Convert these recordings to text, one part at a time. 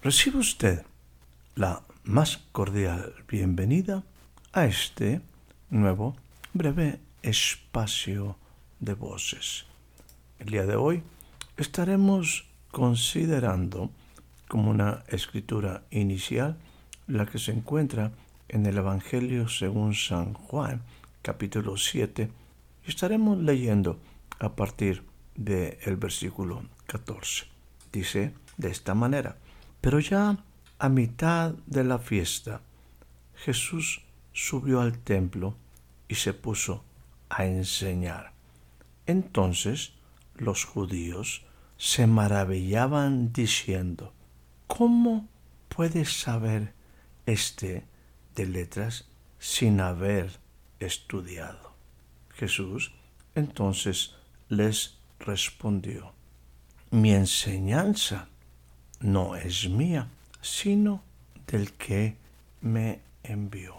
Recibe usted la más cordial bienvenida a este nuevo breve espacio de voces. El día de hoy estaremos considerando como una escritura inicial la que se encuentra en el Evangelio según San Juan, capítulo 7, y estaremos leyendo a partir del versículo 14. Dice de esta manera, pero ya a mitad de la fiesta, Jesús subió al templo y se puso a enseñar. Entonces los judíos se maravillaban diciendo, ¿cómo puede saber este de letras sin haber estudiado? Jesús entonces les respondió, mi enseñanza no es mía, sino del que me envió.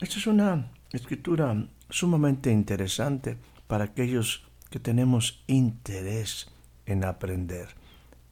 Esta es una escritura sumamente interesante para aquellos que tenemos interés en aprender,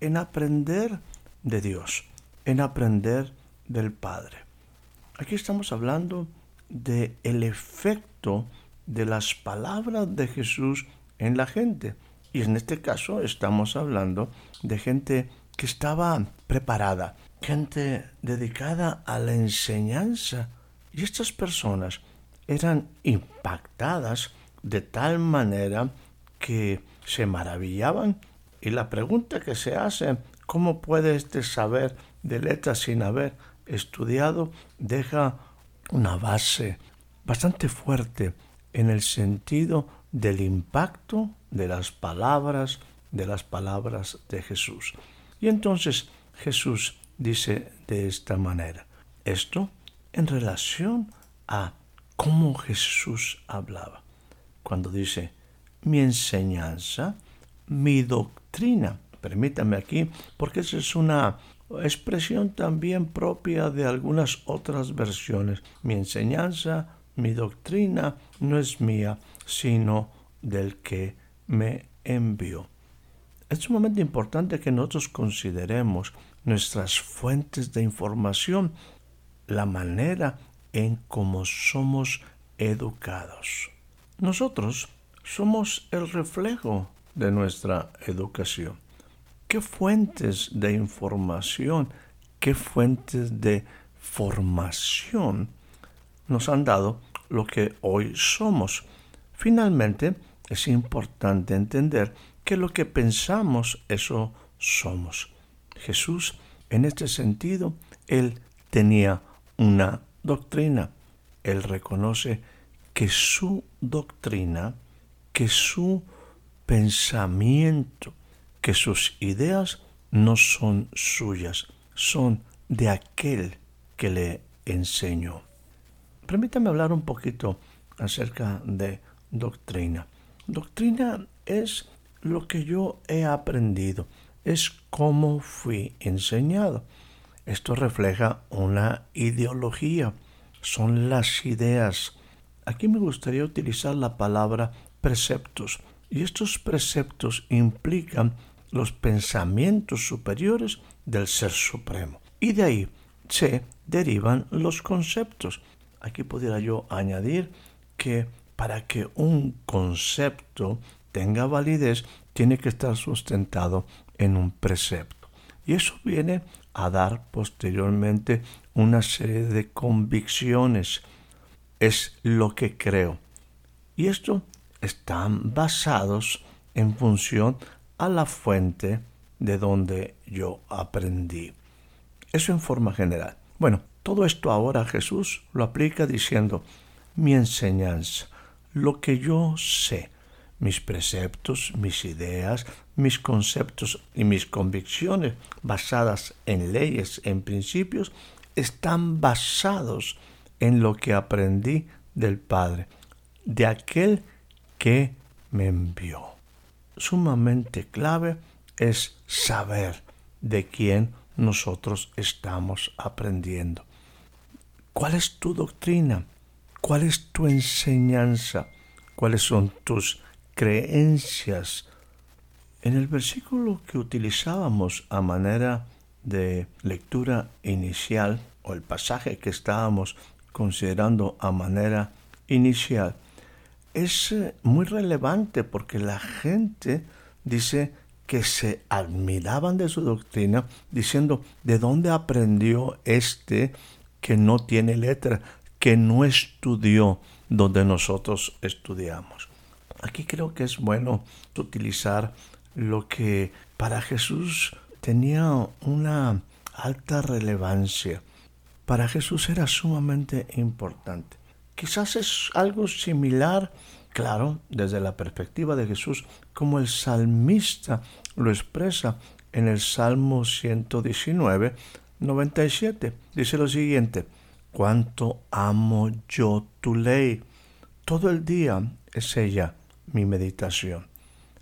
en aprender de Dios, en aprender del Padre. Aquí estamos hablando de el efecto de las palabras de Jesús en la gente. Y en este caso estamos hablando de gente que estaba preparada, gente dedicada a la enseñanza. Y estas personas eran impactadas de tal manera que se maravillaban. Y la pregunta que se hace, ¿cómo puede este saber de letras sin haber estudiado? deja una base bastante fuerte en el sentido del impacto de las palabras, de las palabras de Jesús. Y entonces Jesús dice de esta manera, esto en relación a cómo Jesús hablaba. Cuando dice, mi enseñanza, mi doctrina, permítame aquí, porque esa es una expresión también propia de algunas otras versiones. Mi enseñanza, mi doctrina no es mía, sino del que me envió. Es sumamente importante que nosotros consideremos nuestras fuentes de información, la manera en cómo somos educados. Nosotros somos el reflejo de nuestra educación. ¿Qué fuentes de información, qué fuentes de formación nos han dado lo que hoy somos? Finalmente, es importante entender que lo que pensamos, eso somos. Jesús, en este sentido, él tenía una doctrina. Él reconoce que su doctrina, que su pensamiento, que sus ideas no son suyas, son de aquel que le enseñó. Permítame hablar un poquito acerca de doctrina. Doctrina es lo que yo he aprendido, es cómo fui enseñado. Esto refleja una ideología, son las ideas. Aquí me gustaría utilizar la palabra preceptos, y estos preceptos implican los pensamientos superiores del Ser Supremo. Y de ahí se derivan los conceptos. Aquí pudiera yo añadir que para que un concepto tenga validez, tiene que estar sustentado en un precepto. Y eso viene a dar posteriormente una serie de convicciones. Es lo que creo. Y esto están basados en función a la fuente de donde yo aprendí. Eso en forma general. Bueno, todo esto ahora Jesús lo aplica diciendo, mi enseñanza, lo que yo sé, mis preceptos, mis ideas, mis conceptos y mis convicciones basadas en leyes, en principios, están basados en lo que aprendí del Padre, de aquel que me envió. Sumamente clave es saber de quién nosotros estamos aprendiendo. ¿Cuál es tu doctrina? ¿Cuál es tu enseñanza? ¿Cuáles son tus creencias? En el versículo que utilizábamos a manera de lectura inicial, o el pasaje que estábamos considerando a manera inicial, es eh, muy relevante porque la gente dice que se admiraban de su doctrina, diciendo, ¿de dónde aprendió este que no tiene letra, que no estudió donde nosotros estudiamos? Aquí creo que es bueno utilizar lo que para Jesús tenía una alta relevancia. Para Jesús era sumamente importante. Quizás es algo similar, claro, desde la perspectiva de Jesús, como el salmista lo expresa en el Salmo 119, 97. Dice lo siguiente, cuánto amo yo tu ley. Todo el día es ella mi meditación.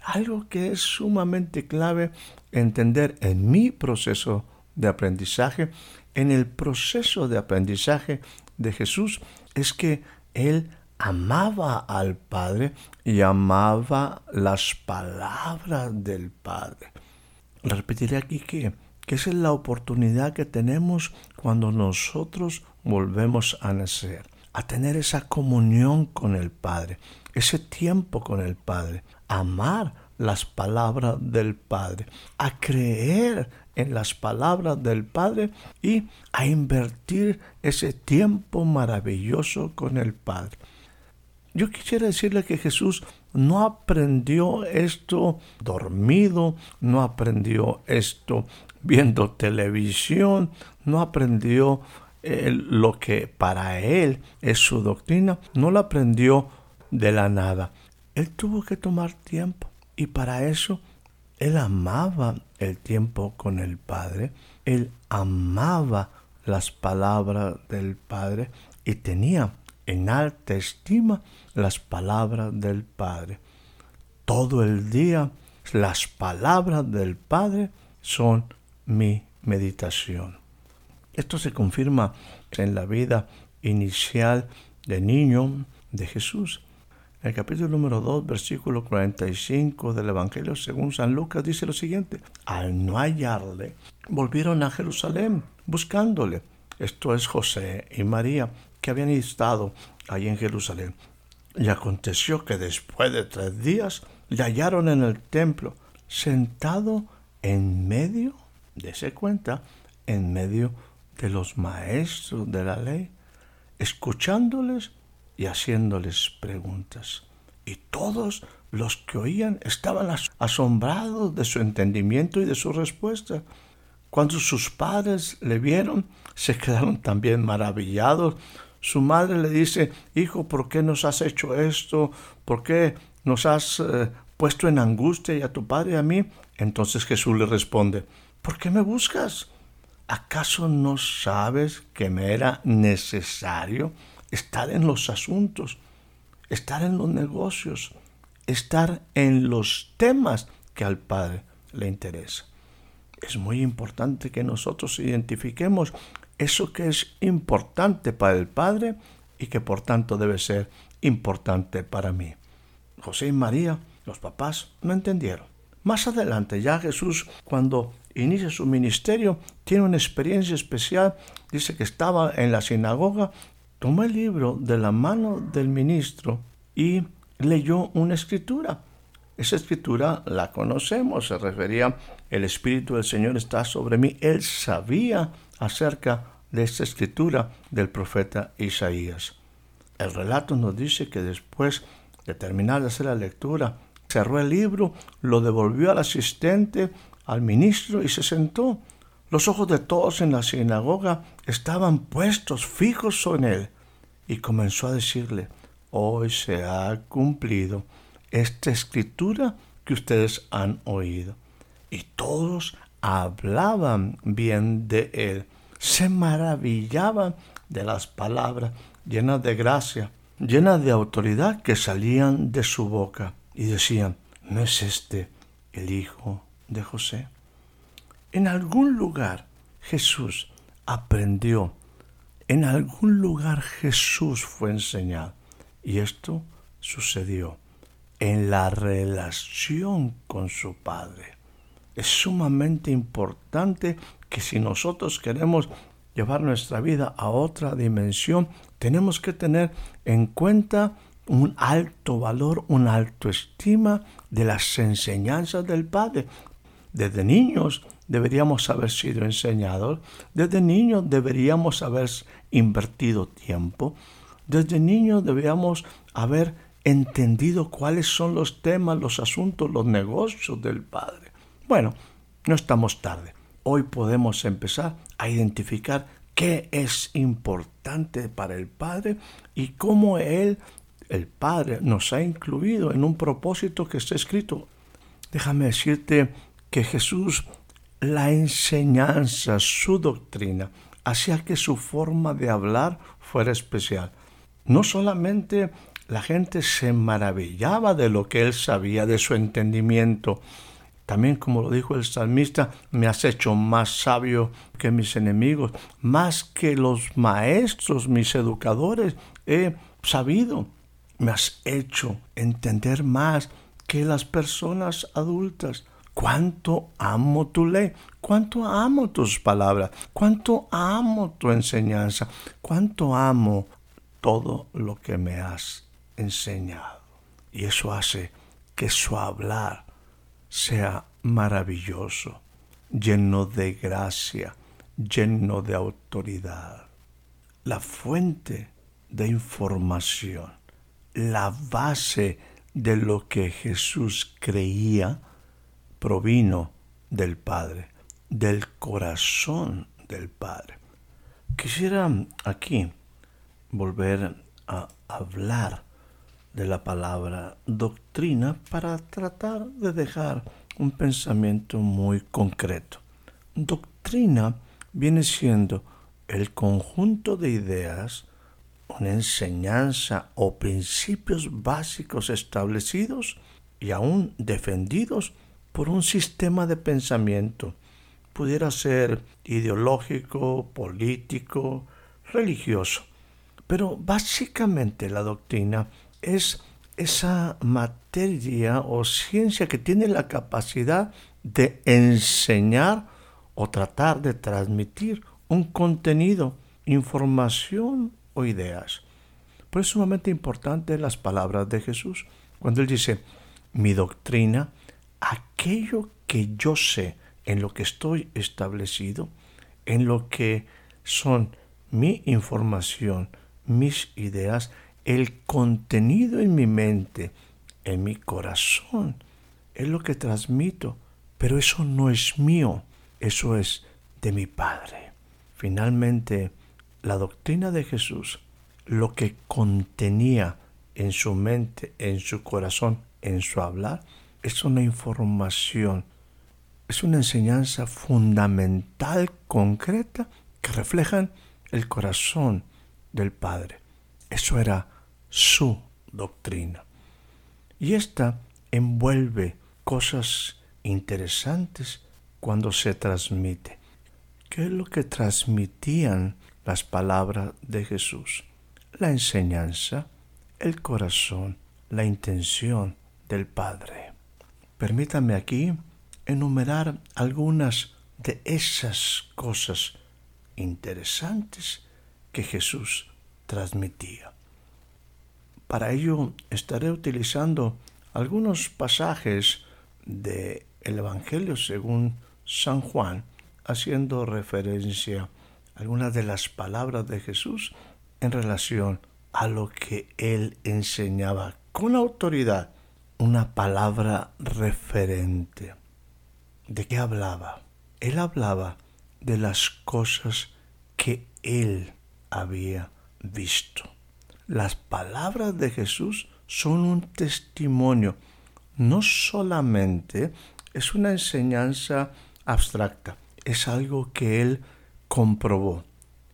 Algo que es sumamente clave entender en mi proceso de aprendizaje, en el proceso de aprendizaje de Jesús, es que Él amaba al Padre y amaba las palabras del Padre. Repetiré aquí que, esa es la oportunidad que tenemos cuando nosotros volvemos a nacer, a tener esa comunión con el Padre, ese tiempo con el Padre, amar las palabras del Padre, a creer en las palabras del Padre y a invertir ese tiempo maravilloso con el Padre. Yo quisiera decirle que Jesús no aprendió esto dormido, no aprendió esto viendo televisión, no aprendió eh, lo que para él es su doctrina, no lo aprendió de la nada. Él tuvo que tomar tiempo y para eso él amaba el tiempo con el Padre, él amaba las palabras del Padre y tenía en alta estima las palabras del Padre. Todo el día las palabras del Padre son mi meditación. Esto se confirma en la vida inicial de niño de Jesús. El capítulo número 2, versículo 45 del Evangelio según San Lucas dice lo siguiente. Al no hallarle, volvieron a Jerusalén buscándole. Esto es José y María que habían estado allí en Jerusalén. Y aconteció que después de tres días le hallaron en el templo, sentado en medio, ese cuenta, en medio de los maestros de la ley, escuchándoles y haciéndoles preguntas. Y todos los que oían estaban asombrados de su entendimiento y de su respuesta. Cuando sus padres le vieron, se quedaron también maravillados. Su madre le dice, Hijo, ¿por qué nos has hecho esto? ¿Por qué nos has eh, puesto en angustia y a tu padre y a mí? Entonces Jesús le responde, ¿por qué me buscas? ¿Acaso no sabes que me era necesario estar en los asuntos, estar en los negocios, estar en los temas que al Padre le interesa. Es muy importante que nosotros identifiquemos eso que es importante para el Padre y que por tanto debe ser importante para mí. José y María, los papás, no entendieron. Más adelante, ya Jesús, cuando inicia su ministerio, tiene una experiencia especial. Dice que estaba en la sinagoga tomó el libro de la mano del ministro y leyó una escritura. Esa escritura la conocemos, se refería, el Espíritu del Señor está sobre mí. Él sabía acerca de esta escritura del profeta Isaías. El relato nos dice que después de terminar de hacer la lectura, cerró el libro, lo devolvió al asistente, al ministro y se sentó. Los ojos de todos en la sinagoga estaban puestos fijos en él. y comenzó a decirle, hoy se ha cumplido esta escritura que ustedes han oído. Y todos hablaban bien de él, se maravillaban de las palabras llenas de gracia, llenas de autoridad que salían de su boca y decían, ¿no es este el hijo de José? En algún lugar Jesús aprendió, en algún lugar Jesús fue enseñado y esto sucedió en la relación con su Padre. Es sumamente importante que si nosotros queremos llevar nuestra vida a otra dimensión, tenemos que tener en cuenta un alto valor, una alto estima de las enseñanzas del Padre. Desde niños deberíamos haber sido enseñados, desde niños deberíamos haber invertido tiempo, desde niños deberíamos haber entendido cuáles son los temas, los asuntos, los negocios del Padre. Bueno, no estamos tarde. Hoy podemos empezar a identificar qué es importante para el Padre y cómo Él, el Padre, nos ha incluido en un propósito que está escrito. Déjame decirte que Jesús, la enseñanza, su doctrina, hacía que su forma de hablar fuera especial. No solamente la gente se maravillaba de lo que él sabía, de su entendimiento. También, como lo dijo el salmista, me has hecho más sabio que mis enemigos, más que los maestros, mis educadores, he sabido. Me has hecho entender más que las personas adultas. Cuánto amo tu ley, cuánto amo tus palabras, cuánto amo tu enseñanza, cuánto amo todo lo que me has enseñado. Y eso hace que su hablar sea maravilloso, lleno de gracia, lleno de autoridad. La fuente de información, la base de lo que Jesús creía, provino del Padre, del corazón del Padre. Quisiera aquí volver a hablar de la palabra doctrina para tratar de dejar un pensamiento muy concreto. Doctrina viene siendo el conjunto de ideas, una enseñanza o principios básicos establecidos y aún defendidos por un sistema de pensamiento. Pudiera ser ideológico, político, religioso. Pero básicamente la doctrina es esa materia o ciencia que tiene la capacidad de enseñar o tratar de transmitir un contenido, información o ideas. Por eso es sumamente importante las palabras de Jesús. Cuando Él dice, mi doctrina, aquello que yo sé, en lo que estoy establecido, en lo que son mi información, mis ideas, el contenido en mi mente, en mi corazón, es lo que transmito, pero eso no es mío, eso es de mi Padre. Finalmente, la doctrina de Jesús, lo que contenía en su mente, en su corazón, en su hablar, es una información, es una enseñanza fundamental, concreta, que reflejan el corazón del Padre. Eso era su doctrina. Y esta envuelve cosas interesantes cuando se transmite. ¿Qué es lo que transmitían las palabras de Jesús? La enseñanza, el corazón, la intención del Padre. Permítame aquí enumerar algunas de esas cosas interesantes que Jesús transmitía. Para ello estaré utilizando algunos pasajes del Evangelio según San Juan, haciendo referencia a algunas de las palabras de Jesús en relación a lo que él enseñaba con autoridad, una palabra referente. ¿De qué hablaba? Él hablaba de las cosas que él había visto las palabras de Jesús son un testimonio. No solamente es una enseñanza abstracta, es algo que él comprobó.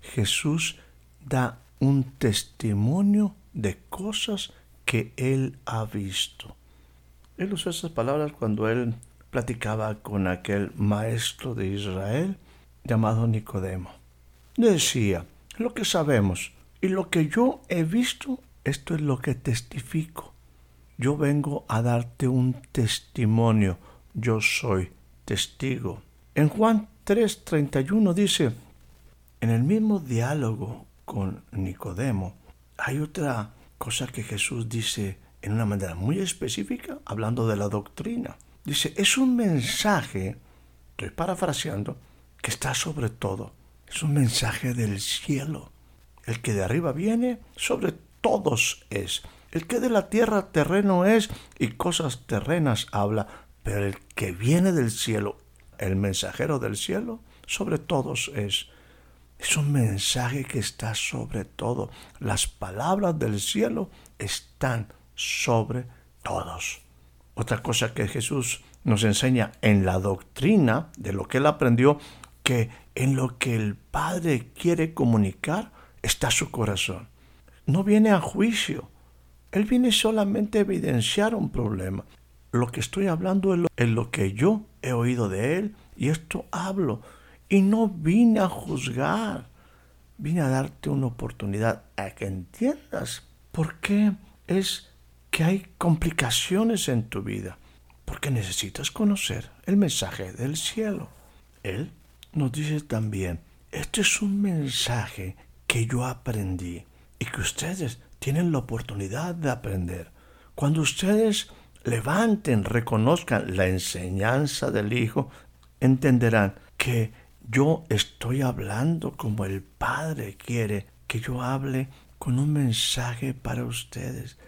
Jesús da un testimonio de cosas que él ha visto. Él usó esas palabras cuando él platicaba con aquel maestro de Israel llamado Nicodemo. Decía, lo que sabemos y lo que yo he visto, esto es lo que testifico. Yo vengo a darte un testimonio, yo soy testigo. En Juan 3:31 dice, en el mismo diálogo con Nicodemo, hay otra cosa que Jesús dice en una manera muy específica, hablando de la doctrina. Dice, es un mensaje, estoy parafraseando, que está sobre todo. Es un mensaje del cielo. El que de arriba viene, sobre todos es. El que de la tierra terreno es y cosas terrenas habla, pero el que viene del cielo, el mensajero del cielo, sobre todos es. Es un mensaje que está sobre todo. Las palabras del cielo están sobre todos. Otra cosa que Jesús nos enseña en la doctrina de lo que él aprendió, que en lo que el Padre quiere comunicar está su corazón. No viene a juicio. Él viene solamente a evidenciar un problema. Lo que estoy hablando es lo, que yo he oído de Él y esto hablo. Y no vine a juzgar. Vine a darte una oportunidad a que entiendas por qué es que hay complicaciones en tu vida, porque necesitas conocer el mensaje del cielo. Él nos dice también, este es un mensaje que yo aprendí y que ustedes tienen la oportunidad de aprender. Cuando ustedes levanten, reconozcan la enseñanza del Hijo, entenderán que yo estoy hablando como el Padre quiere que yo hable con un mensaje para ustedes.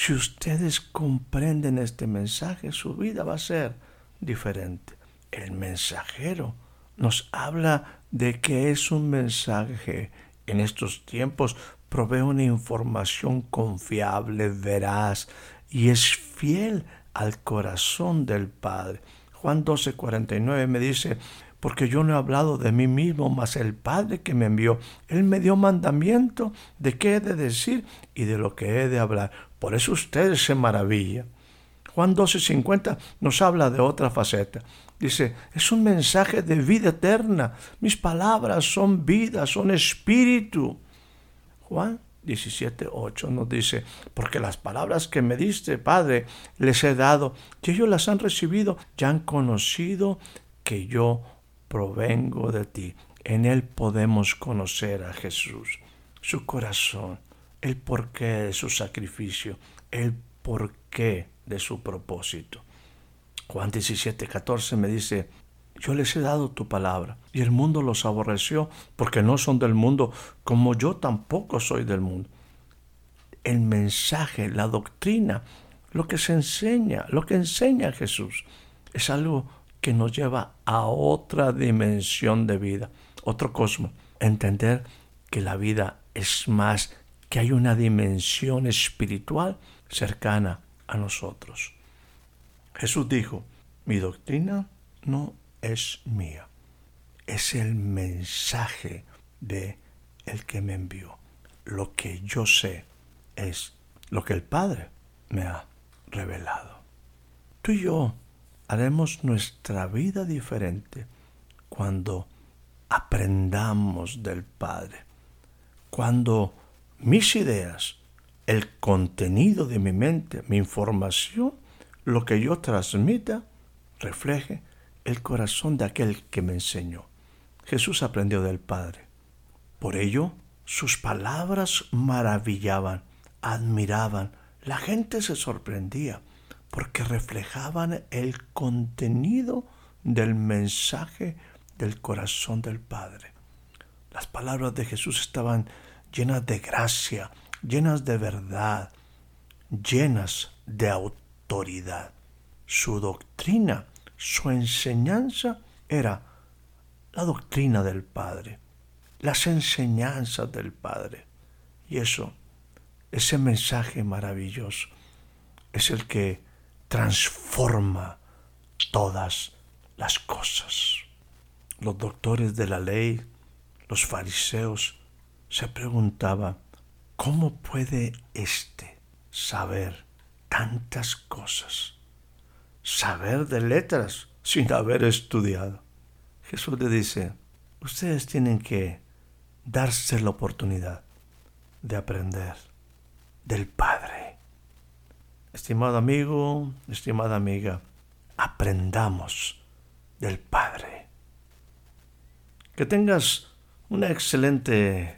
Si ustedes comprenden este mensaje, su vida va a ser diferente. El mensajero nos habla de que es un mensaje en estos tiempos, provee una información confiable, veraz y es fiel al corazón del Padre. Juan 12, 49 me dice, porque yo no he hablado de mí mismo, mas el Padre que me envió, Él me dio mandamiento de qué he de decir y de lo que he de hablar. Por eso ustedes se maravillan. Juan 12:50 nos habla de otra faceta. Dice, es un mensaje de vida eterna. Mis palabras son vida, son espíritu. Juan 17:8 nos dice, porque las palabras que me diste, Padre, les he dado, y ellos las han recibido, ya han conocido que yo provengo de ti. En él podemos conocer a Jesús, su corazón, el porqué de su sacrificio, el porqué de su propósito. Juan 17, 14 me dice, yo les he dado tu palabra, y el mundo los aborreció, porque no son del mundo, como yo tampoco soy del mundo. El mensaje, la doctrina, lo que se enseña, lo que enseña Jesús, es algo que nos lleva a otra dimensión de vida, otro cosmos. Entender que la vida es más que hay una dimensión espiritual cercana a nosotros. Jesús dijo, mi doctrina no es mía, es el mensaje de el que me envió. Lo que yo sé es lo que el Padre me ha revelado. Tú y yo haremos nuestra vida diferente cuando aprendamos del Padre, cuando mis ideas, el contenido de mi mente, mi información, lo que yo transmita, refleje el corazón de aquel que me enseñó. Jesús aprendió del Padre. Por ello, sus palabras maravillaban, admiraban, la gente se sorprendía, porque reflejaban el contenido del mensaje del corazón del Padre. Las palabras de Jesús estaban llenas de gracia, llenas de verdad, llenas de autoridad. Su doctrina, su enseñanza era la doctrina del Padre, las enseñanzas del Padre. Y eso ese mensaje maravilloso es el que transforma todas las cosas. Los doctores de la ley, los fariseos, se preguntaban, ¿cómo puede éste saber tantas cosas? Saber de letras sin haber estudiado. Jesús le dice, ustedes tienen que darse la oportunidad de aprender del Padre. Estimado amigo, estimada amiga, aprendamos del Padre. Que tengas una excelente